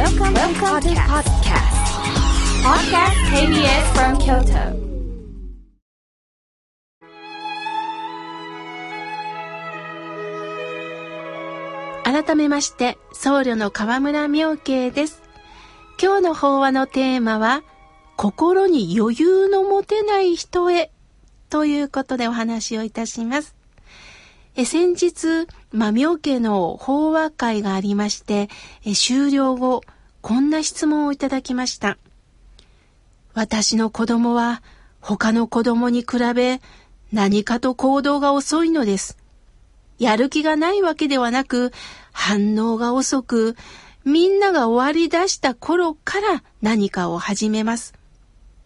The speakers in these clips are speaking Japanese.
Welcome, Welcome to podcast. Podcast KBS from Kyoto. 改めまして、僧侶の河村明慶です。今日の法話のテーマは、心に余裕の持てない人へということでお話をいたします。え先日、まあ、明慶の法話会がありまして、え終了後、こんな質問をいただきました。私の子供は他の子供に比べ何かと行動が遅いのです。やる気がないわけではなく、反応が遅く、みんなが終わり出した頃から何かを始めます。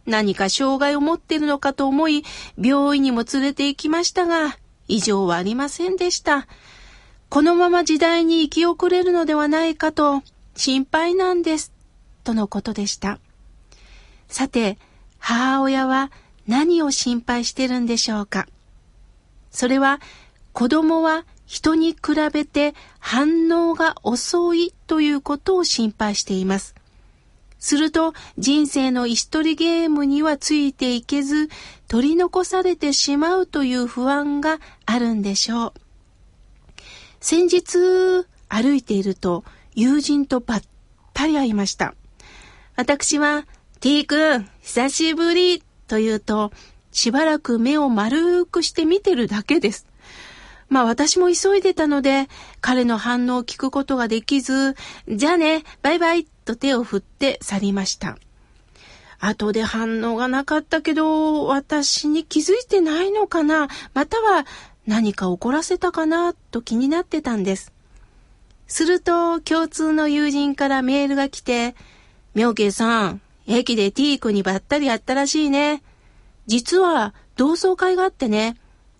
何か障害を持っているのかと思い、病院にも連れて行きましたが、異常はありませんでした。このまま時代に生き遅れるのではないかと心配なんです。とのことでした。さて、母親は何を心配してるんでしょうかそれは子供は人に比べて反応が遅いということを心配しています。すると人生の椅子取りゲームにはついていけず取り残されてしまうという不安があるんでしょう。先日歩いていると友人とばったり会いました。私は T 君久しぶりと言うとしばらく目を丸くして見てるだけです。まあ私も急いでたので、彼の反応を聞くことができず、じゃあね、バイバイと手を振って去りました。後で反応がなかったけど、私に気づいてないのかな？または何か怒らせたかなと気になってたんです。すると、共通の友人からメールが来て、妙慶さん、駅で T 君にばったり会ったらしいね。実は同窓会があってね、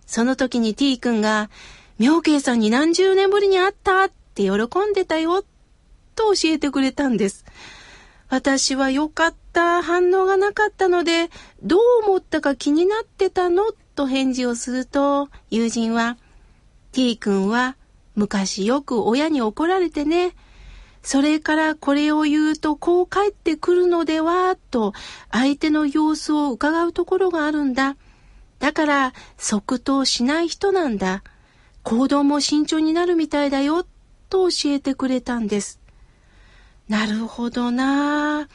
その時に T 君が、妙慶さんに何十年ぶりに会った？って喜んでたよ、と教えてくれたんです。私はよかった、反応がなかったので、どう思ったか気になってたのと返事をすると、友人は、T 君は昔よく親に怒られてね、それからこれを言うとこう帰ってくるのでは、と相手の様子を伺うところがあるんだ。だから即答しない人なんだ。行動も慎重になるみたいだよ、と教えてくれたんです。なるほどな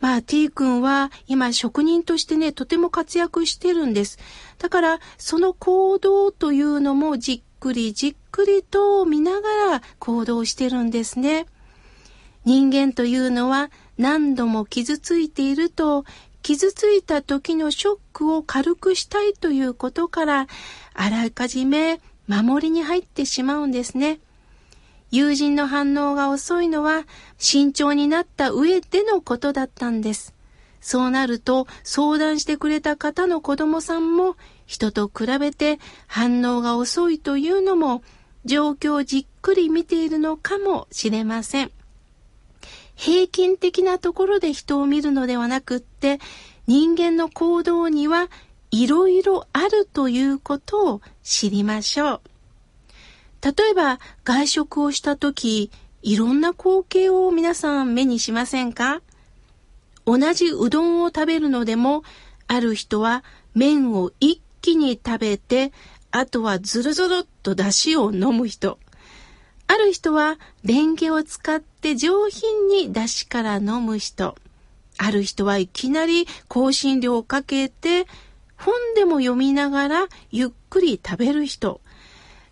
まあ T 君は今職人としてね、とても活躍してるんです。だからその行動というのもじっくりじっくりと見ながら行動してるんですね。人間というのは何度も傷ついていると傷ついた時のショックを軽くしたいということから、あらかじめ守りに入ってしまうんですね。友人の反応が遅いのは慎重になった上でのことだったんです。そうなると相談してくれた方の子供さんも人と比べて反応が遅いというのも状況をじっくり見ているのかもしれません。平均的なところで人を見るのではなくって人間の行動にはいろいろあるということを知りましょう。例えば外食をした時いろんな光景を皆さん目にしませんか？同じうどんを食べるのでもある人は麺を一気に食べてあとはズルズルっと出汁を飲む人。ある人はレンゲを使って上品に出汁から飲む人。ある人はいきなり香辛料をかけて本でも読みながらゆっくり食べる人。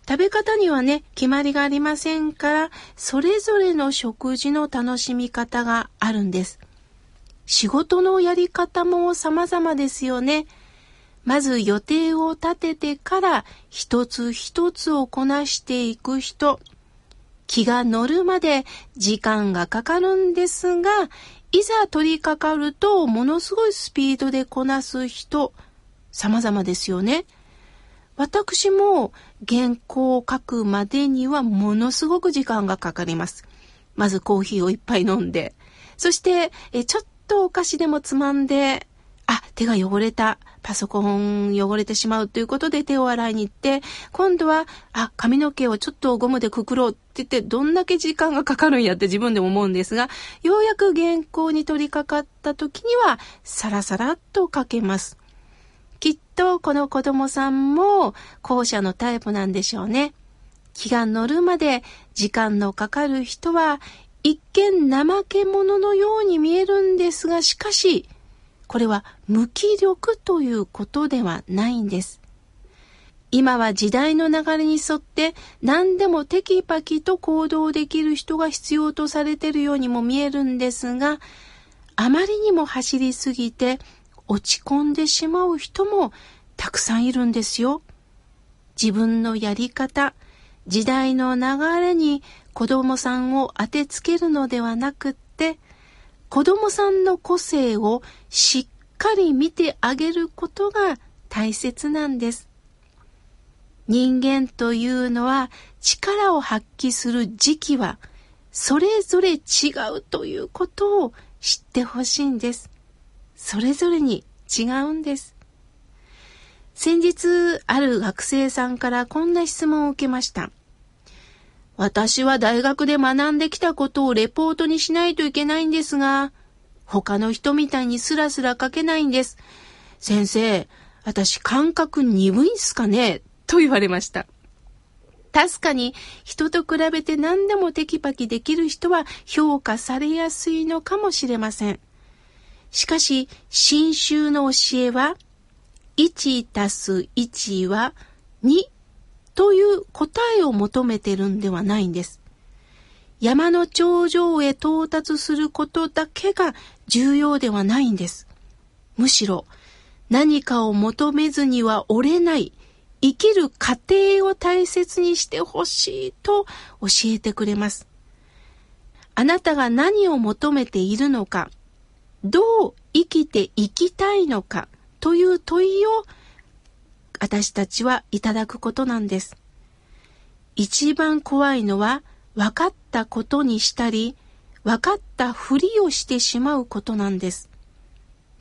食べ方にはね、決まりがありませんから、それぞれの食事の楽しみ方があるんです。仕事のやり方も様々ですよね。まず予定を立ててから一つ一つをこなしていく人。気が乗るまで時間がかかるんですが、いざ取り掛かるとものすごいスピードでこなす人、様々ですよね。私も原稿を書くまでにはものすごく時間がかかります。まずコーヒーをいっぱい飲んで、そしてえちょっとお菓子でもつまんで、あ、手が汚れた。パソコン汚れてしまうということで手を洗いに行って、今度は、あ、髪の毛をちょっとゴムでくくろうって言って、どんだけ時間がかかるんやって自分でも思うんですが、ようやく原稿に取り掛かった時には、サラサラっと書けます。きっとこの子供さんも後者のタイプなんでしょうね。気が乗るまで時間のかかる人は一見怠け者のように見えるんですが、しかし、これは無気力ということではないんです。今は時代の流れに沿って何でもテキパキと行動できる人が必要とされているようにも見えるんですが、あまりにも走りすぎて落ち込んでしまう人もたくさんいるんですよ。自分のやり方、時代の流れに子供さんを当てつけるのではなくって、子供さんの個性をしっかり見てあげることが大切なんです。人間というのは力を発揮する時期はそれぞれ違うということを知ってほしいんです。それぞれに違うんです。先日ある学生さんからこんな質問を受けました。私は大学で学んできたことをレポートにしないといけないんですが、他の人みたいにスラスラ書けないんです。先生、私感覚鈍いんすかね？と言われました。確かに人と比べて何でもテキパキできる人は評価されやすいのかもしれません。しかし、新宗の教えは、1たす1は2という答えを求めてるんではないんです。山の頂上へ到達することだけが重要ではないんです。むしろ何かを求めずには折れない生きる過程を大切にしてほしいと教えてくれます。あなたが何を求めているのか、どう生きていきたいのかという問いを私たちはいただくことなんです。一番怖いのは分かったことにしたり、分かったふりをしてしまうことなんです。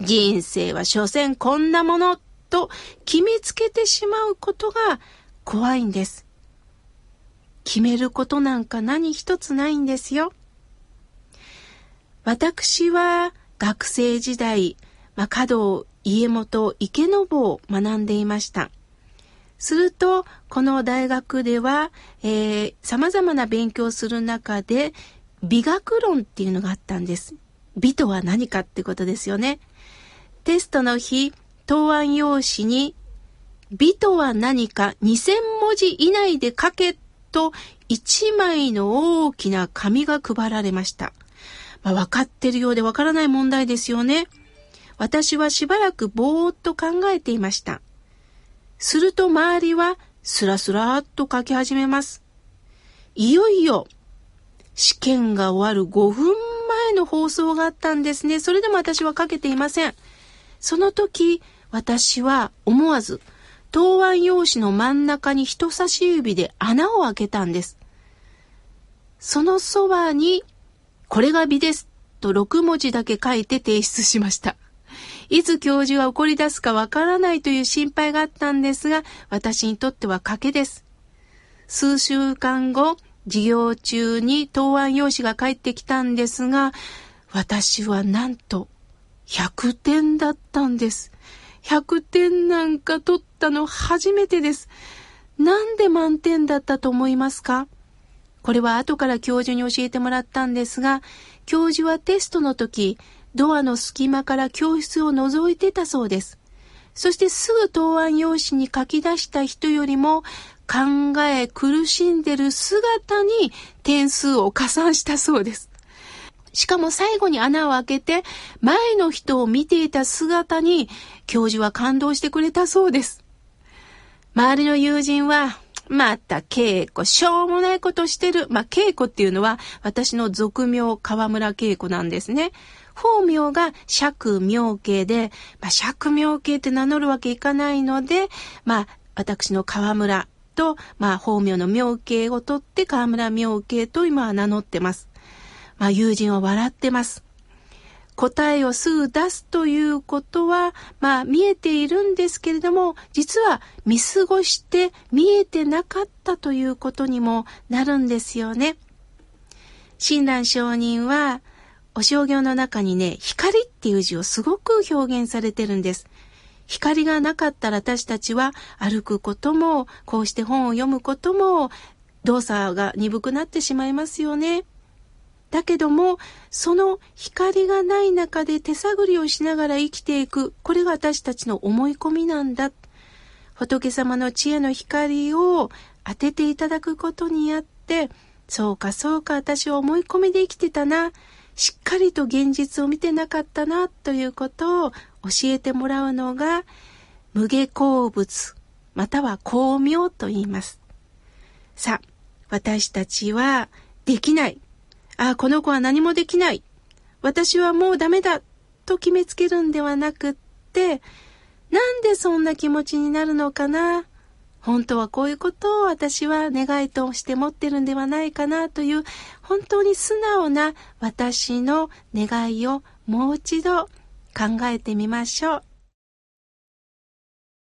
人生は所詮こんなものと決めつけてしまうことが怖いんです。決めることなんか何一つないんですよ。私は学生時代、まあ、華道家元池坊を学んでいました。すると、この大学では、えー、様々な勉強をする中で、美学論っていうのがあったんです。美とは何かってことですよね。テストの日、答案用紙に、美とは何か2000文字以内で書けと1枚の大きな紙が配られました。まあ、分かってるようで分からない問題ですよね。私はしばらくぼーっと考えていました。すると周りはスラスラーっと書き始めます。いよいよ試験が終わる5分前の放送があったんですね。それでも私は書けていません。その時、私は思わず答案用紙の真ん中に人差し指で穴を開けたんです。そのそばに、これが美ですと6文字だけ書いて提出しました。いつ教授が怒り出すかわからないという心配があったんですが、私にとっては賭けです。数週間後、授業中に答案用紙が返ってきたんですが、私はなんと100点だったんです。100点なんか取ったの初めてです。なんで満点だったと思いますか？これは後から教授に教えてもらったんですが、教授はテストの時、ドアの隙間から教室を覗いてたそうです。そしてすぐ答案用紙に書き出した人よりも考え苦しんでる姿に点数を加算したそうです。しかも最後に穴を開けて前の人を見ていた姿に教授は感動してくれたそうです。周りの友人はまた、稽古、しょうもないことしてる。まあ、稽古っていうのは、私の俗名、河村稽古なんですね。法名が釈明慶で、まあ、釈明慶って名乗るわけいかないので、まあ、私の河村と、まあ、法名の明慶を取って河村明慶と今は名乗ってます。まあ、友人は笑ってます。答えをすぐ出すということは、まあ見えているんですけれども、実は見過ごして見えてなかったということにもなるんですよね。親鸞上人は、お商業の中にね、光っていう字をすごく表現されてるんです。光がなかったら私たちは歩くことも、こうして本を読むことも、動作が鈍くなってしまいますよね。だけども、その光がない中で手探りをしながら生きていく、これが私たちの思い込みなんだ。仏様の知恵の光を当てていただくことによって、そうかそうか私は思い込みで生きてたな。しっかりと現実を見てなかったな、ということを教えてもらうのが、無下鉱物、または光明と言います。さあ、私たちはできない。ああ、この子は何もできない。私はもうダメだ。と決めつけるんではなくって、なんでそんな気持ちになるのかな本当はこういうことを私は願いとして持ってるんではないかなという本当に素直な私の願いをもう一度考えてみましょう。